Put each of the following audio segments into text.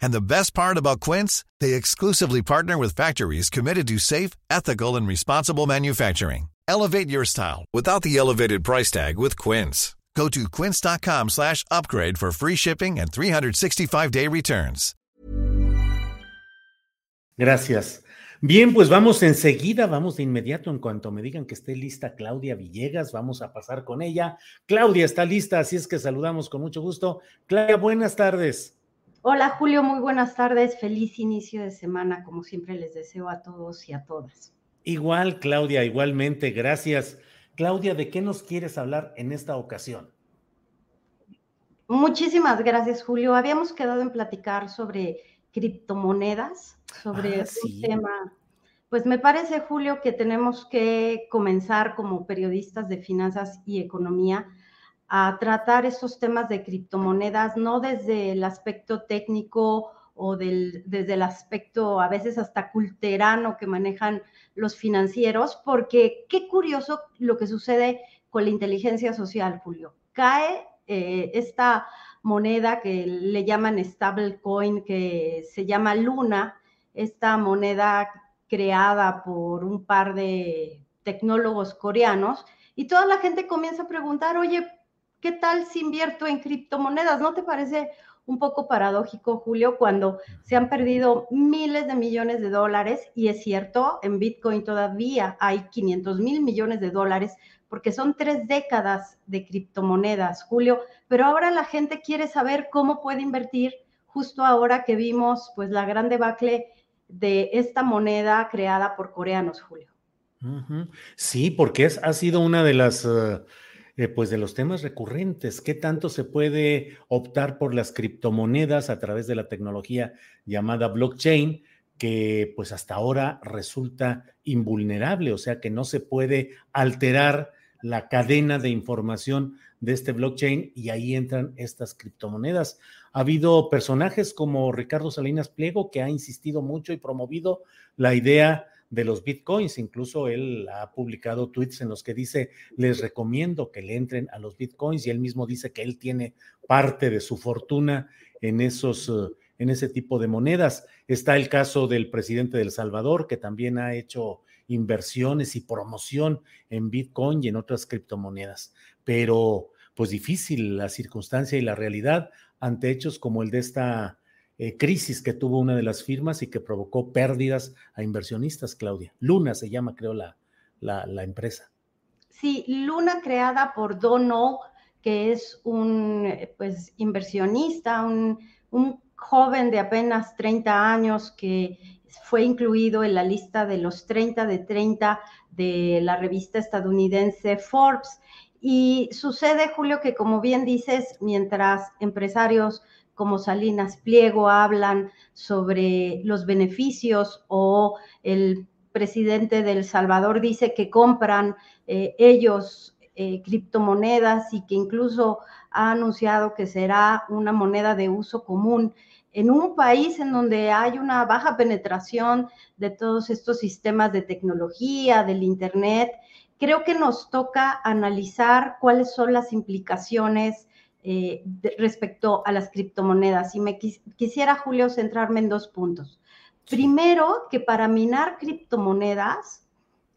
And the best part about Quince, they exclusively partner with factories committed to safe, ethical, and responsible manufacturing. Elevate your style without the elevated price tag with Quince. Go to quince.com slash upgrade for free shipping and 365-day returns. Gracias. Bien, pues vamos enseguida, vamos de inmediato en cuanto me digan que esté lista Claudia Villegas, vamos a pasar con ella. Claudia está lista, así es que saludamos con mucho gusto. Claudia, buenas tardes. Hola Julio, muy buenas tardes. Feliz inicio de semana, como siempre les deseo a todos y a todas. Igual, Claudia, igualmente, gracias. Claudia, ¿de qué nos quieres hablar en esta ocasión? Muchísimas gracias, Julio. Habíamos quedado en platicar sobre criptomonedas, sobre Ah, un sí. tema. Pues me parece, Julio, que tenemos que comenzar como periodistas de finanzas y economía a tratar estos temas de criptomonedas, no desde el aspecto técnico o del, desde el aspecto a veces hasta culterano que manejan los financieros, porque qué curioso lo que sucede con la inteligencia social, Julio. Cae eh, esta moneda que le llaman stablecoin, que se llama Luna, esta moneda creada por un par de tecnólogos coreanos, y toda la gente comienza a preguntar, oye, ¿qué tal si invierto en criptomonedas? ¿No te parece un poco paradójico, Julio, cuando se han perdido miles de millones de dólares? Y es cierto, en Bitcoin todavía hay 500 mil millones de dólares porque son tres décadas de criptomonedas, Julio, pero ahora la gente quiere saber cómo puede invertir justo ahora que vimos pues la gran debacle de esta moneda creada por coreanos, Julio. Sí, porque ha sido una de las, eh, eh, pues de los temas recurrentes. ¿Qué tanto se puede optar por las criptomonedas a través de la tecnología llamada blockchain? que pues hasta ahora resulta invulnerable, o sea que no se puede alterar la cadena de información de este blockchain y ahí entran estas criptomonedas. Ha habido personajes como Ricardo Salinas Pliego que ha insistido mucho y promovido la idea de los bitcoins. Incluso él ha publicado tweets en los que dice, les recomiendo que le entren a los bitcoins y él mismo dice que él tiene parte de su fortuna en esos, uh, en ese tipo de monedas. Está el caso del presidente del Salvador, que también ha hecho inversiones y promoción en bitcoin y en otras criptomonedas. Pero pues difícil la circunstancia y la realidad ante hechos como el de esta eh, crisis que tuvo una de las firmas y que provocó pérdidas a inversionistas, Claudia. Luna se llama, creo, la, la, empresa. Sí, Luna creada por Dono, que es un pues, inversionista, un, un, joven de apenas 30 años que fue incluido en la lista de los 30 de 30 de la revista estadounidense Forbes. Y sucede, Julio, que como bien dices, mientras empresarios como Salinas Pliego hablan sobre los beneficios o el presidente del Salvador dice que compran eh, ellos eh, criptomonedas y que incluso ha anunciado que será una moneda de uso común en un país en donde hay una baja penetración de todos estos sistemas de tecnología, del Internet, creo que nos toca analizar cuáles son las implicaciones eh, de, respecto a las criptomonedas. Y me quis, quisiera, Julio, centrarme en dos puntos. Primero, que para minar criptomonedas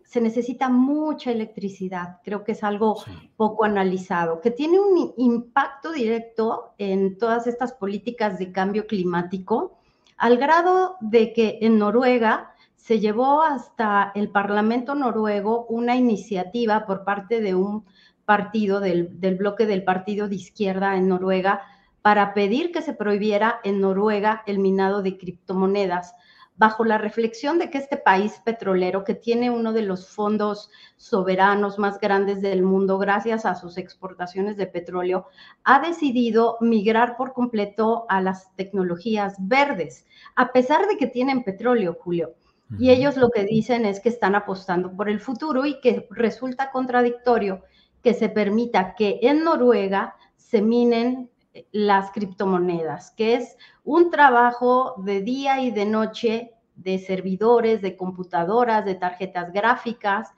se necesita mucha electricidad. Creo que es algo sí. poco analizado, que tiene un impacto directo en todas estas políticas de cambio climático, al grado de que en Noruega se llevó hasta el Parlamento noruego una iniciativa por parte de un partido, del, del, bloque del partido de izquierda en Noruega, para pedir que se prohibiera en Noruega el minado de criptomonedas, bajo la reflexión de que este país petrolero, que tiene uno de los fondos soberanos más grandes del mundo gracias a sus exportaciones de petróleo, ha decidido migrar por completo a las tecnologías verdes, a pesar de que tienen petróleo, Julio. Y ellos lo que dicen es que están apostando por el futuro y que resulta contradictorio que se permita que en Noruega se minen las criptomonedas, que es un trabajo de día y de noche de servidores, de computadoras, de tarjetas gráficas,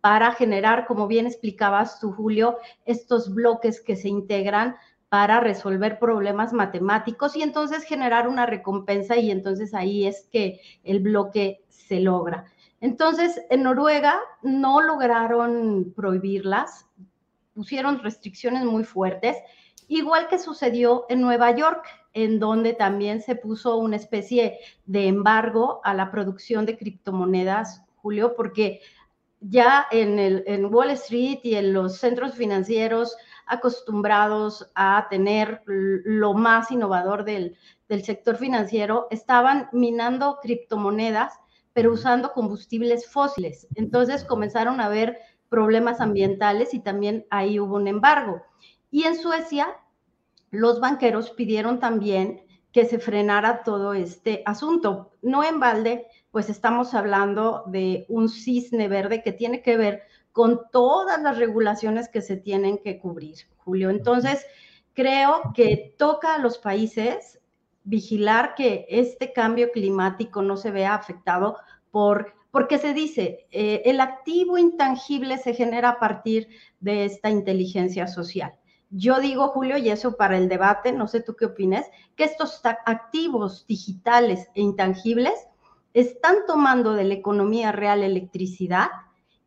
para generar, como bien explicabas tú, Julio, estos bloques que se integran para resolver problemas matemáticos y entonces generar una recompensa y entonces ahí es que el bloque se logra. Entonces, en Noruega no lograron prohibirlas, pusieron restricciones muy fuertes igual que sucedió en Nueva York, en donde también se puso una especie de embargo a la producción de criptomonedas, Julio, porque ya en, el, en Wall Street y en los centros financieros acostumbrados a tener lo más innovador del, del sector financiero, estaban minando criptomonedas, pero usando combustibles fósiles. Entonces comenzaron a haber problemas ambientales y también ahí hubo un embargo. Y en Suecia, los banqueros pidieron también que se frenara todo este asunto. No en balde, pues estamos hablando de un cisne verde que tiene que ver con todas las regulaciones que se tienen que cubrir, Julio. Entonces, creo que toca a los países vigilar que este cambio climático no se vea afectado por, porque se dice, eh, el activo intangible se genera a partir de esta inteligencia social. Yo digo, Julio, y eso para el debate, no sé tú qué opinas, que estos activos digitales e intangibles están tomando de la economía real electricidad,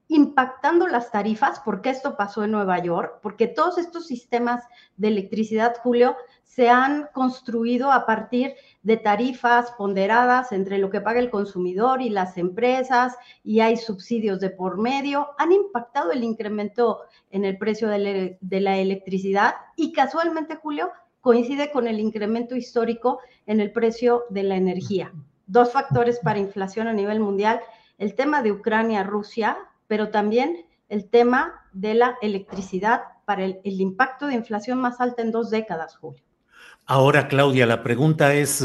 impactando las tarifas, porque esto pasó en Nueva York, porque todos estos sistemas de electricidad, Julio, se han construido a partir de tarifas ponderadas entre lo que paga el consumidor y las empresas, y hay subsidios de por medio, han impactado el incremento en el precio de, la electricidad y casualmente, Julio, coincide con el incremento histórico en el precio de la energía. Dos factores para inflación a nivel mundial, el tema de Ucrania-Rusia, pero también el tema de la electricidad para el, el impacto de inflación más alta en dos décadas, Julio. Ahora, Claudia, la pregunta es,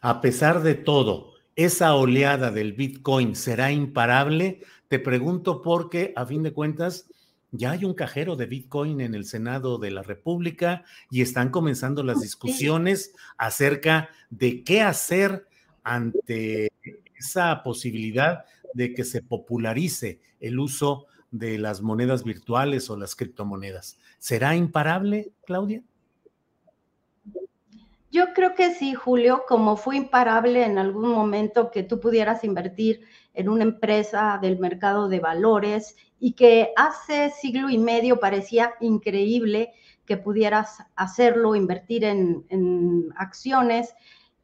a pesar de todo, ¿esa oleada del Bitcoin será imparable? Te pregunto porque, a fin de cuentas, ya hay un cajero de Bitcoin en el Senado de la República y están comenzando las discusiones acerca de qué hacer ante esa posibilidad de que se popularice el uso de las monedas virtuales o las criptomonedas. ¿Será imparable, Claudia? Yo creo que sí, Julio, como fue imparable en algún momento que tú pudieras invertir en una empresa del mercado de valores y que hace siglo y medio parecía increíble que pudieras hacerlo, invertir en, acciones.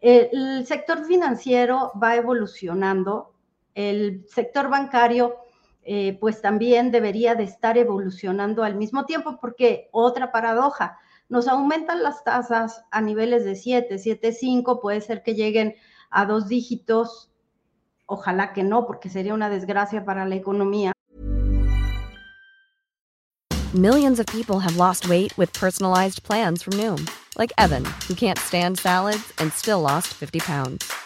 El, sector financiero va evolucionando, el sector bancario eh, pues también debería de estar evolucionando al mismo tiempo porque otra paradoja, nos aumentan las tasas a niveles de 7, 7, 5, puede ser que lleguen a dos dígitos, ojalá que no, porque sería una desgracia para la economía. Millions of people have lost weight with personalized plans from Noom, like Evan, who can't stand salads and still lost 50 pounds.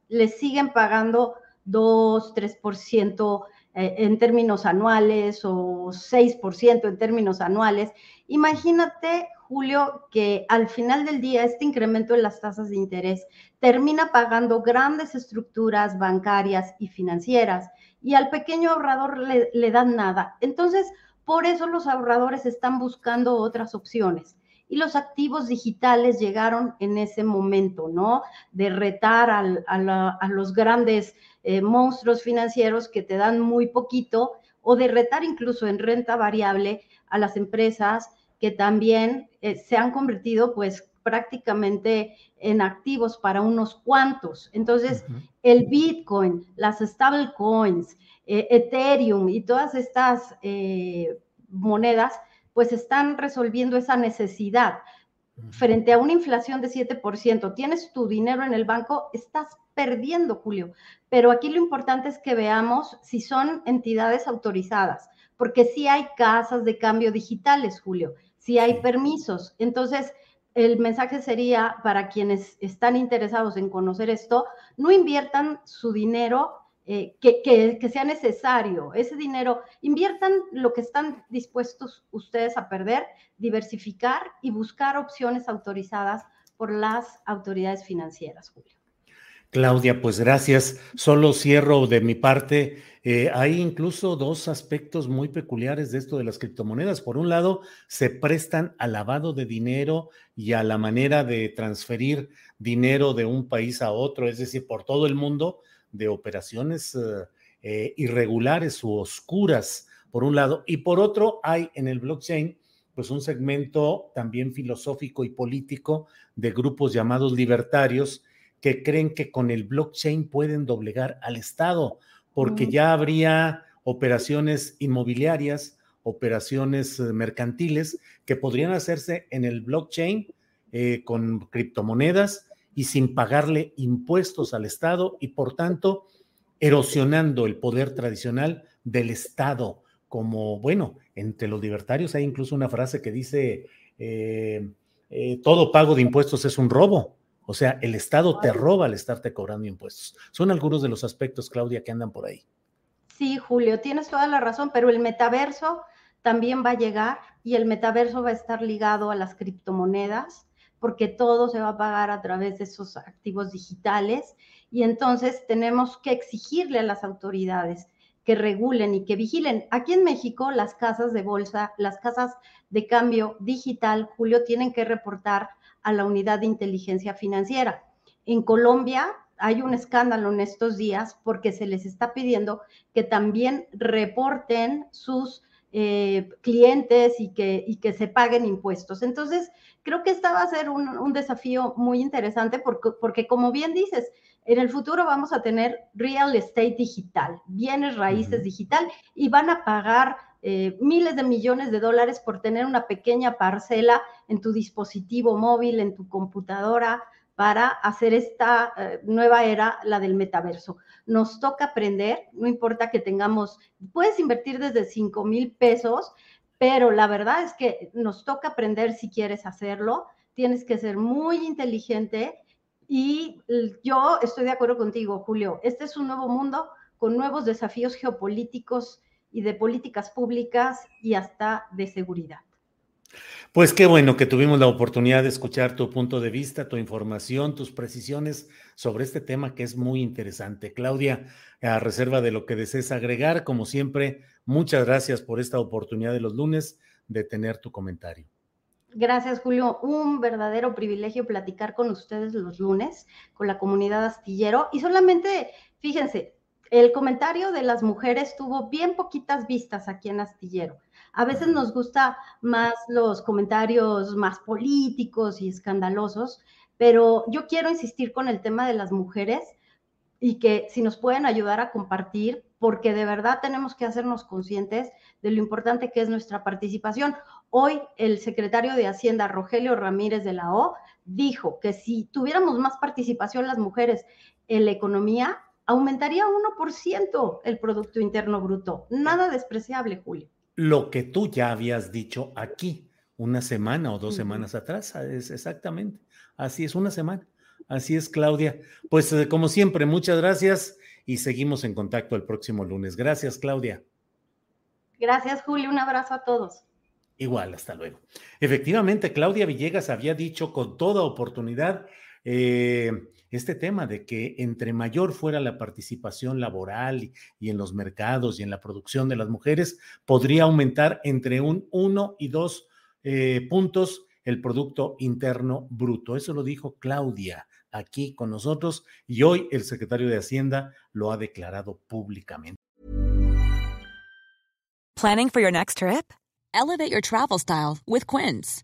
les siguen pagando 2, 3% eh, en términos anuales o 6% en términos anuales. Imagínate, Julio, que al final del día este incremento en las tasas de interés termina pagando grandes estructuras bancarias y financieras y al pequeño ahorrador le, le dan nada. Entonces, por eso los ahorradores están buscando otras opciones y los activos digitales llegaron en ese momento, ¿no? De retar a, los grandes eh, monstruos financieros que te dan muy poquito o de retar incluso en renta variable a las empresas que también eh, se han convertido pues prácticamente en activos para unos cuantos. Entonces, el Bitcoin, las stablecoins, eh, Ethereum y todas estas monedas pues están resolviendo esa necesidad. Frente a una inflación de 7%, tienes tu dinero en el banco, estás perdiendo, Julio. Pero aquí lo importante es que veamos si son entidades autorizadas, porque sí hay casas de cambio digitales, Julio, sí hay permisos. Entonces, el mensaje sería para quienes están interesados en conocer esto, no inviertan su dinero eh, que, sea necesario. Ese dinero, inviertan lo que están dispuestos ustedes a perder, diversificar y buscar opciones autorizadas por las autoridades financieras, Julio. Claudia, pues gracias. Solo cierro de mi parte. Eh, hay incluso dos aspectos muy peculiares de esto de las criptomonedas. Por un lado, se prestan al lavado de dinero y a la manera de transferir dinero de un país a otro, es decir, por todo el mundo, de operaciones eh, eh, irregulares u oscuras, por un lado, y por otro hay en el blockchain pues un segmento también filosófico y político de grupos llamados libertarios que creen que con el blockchain pueden doblegar al Estado, porque ya habría operaciones inmobiliarias, operaciones eh, mercantiles que podrían hacerse en el blockchain con criptomonedas y sin pagarle impuestos al Estado y por tanto erosionando el poder tradicional del Estado. Como, bueno, entre los libertarios hay incluso una frase que dice, eh, eh, todo pago de impuestos es un robo. O sea, el Estado te roba al estarte cobrando impuestos. Son algunos de los aspectos, Claudia, que andan por ahí. Sí, Julio, tienes toda la razón, pero el metaverso también va a llegar y el metaverso va a estar ligado a las criptomonedas porque todo se va a pagar a través de esos activos digitales y entonces tenemos que exigirle a las autoridades que regulen y que vigilen. Aquí en México, las casas de bolsa, las casas de cambio digital, Julio, tienen que reportar a la unidad de inteligencia financiera. En Colombia hay un escándalo en estos días porque se les está pidiendo que también reporten sus eh, clientes y que, y que se paguen impuestos. Entonces, creo que esta va a ser un, desafío muy interesante porque, porque, como bien dices, en el futuro vamos a tener real estate digital, bienes raíces digital, y van a pagar eh, miles de millones de dólares por tener una pequeña parcela en tu dispositivo móvil, en tu computadora, para hacer esta eh, nueva era, la del metaverso. Nos toca aprender, no importa que tengamos, puedes invertir desde 5 mil pesos, pero la verdad es que nos toca aprender si quieres hacerlo, tienes que ser muy inteligente y yo estoy de acuerdo contigo, Julio, este es un nuevo mundo con nuevos desafíos geopolíticos y de políticas públicas y hasta de seguridad. Pues qué bueno que tuvimos la oportunidad de escuchar tu punto de vista, tu información, tus precisiones sobre este tema que es muy interesante. Claudia, a reserva de lo que desees agregar, como siempre, muchas gracias por esta oportunidad de los lunes de tener tu comentario. Gracias, Julio. Un verdadero privilegio platicar con ustedes los lunes, con la comunidad astillero. Y solamente, fíjense, el comentario de las mujeres tuvo bien poquitas vistas aquí en Astillero. A veces nos gusta más los comentarios más políticos y escandalosos, pero yo quiero insistir con el tema de las mujeres y que si nos pueden ayudar a compartir, porque de verdad tenemos que hacernos conscientes de lo importante que es nuestra participación. Hoy el secretario de Hacienda, Rogelio Ramírez de la O, dijo que si tuviéramos más participación las mujeres en la economía, aumentaría 1% el Producto Interno Bruto. Nada despreciable, Julio. Lo que tú ya habías dicho aquí una semana o dos semanas atrás, es exactamente. Así es, una semana. Así es, Claudia. Pues eh, como siempre, muchas gracias y seguimos en contacto el próximo lunes. Gracias, Claudia. Gracias, Julio. Un abrazo a todos. Igual, hasta luego. Efectivamente, Claudia Villegas había dicho con toda oportunidad eh, este tema de que entre mayor fuera la participación laboral y, en los mercados y en la producción de las mujeres, podría aumentar entre un 1 y 2 eh, puntos el Producto Interno Bruto. Eso lo dijo Claudia aquí con nosotros y hoy el secretario de Hacienda lo ha declarado públicamente. Planning for your next trip? Elevate your travel style with Quince.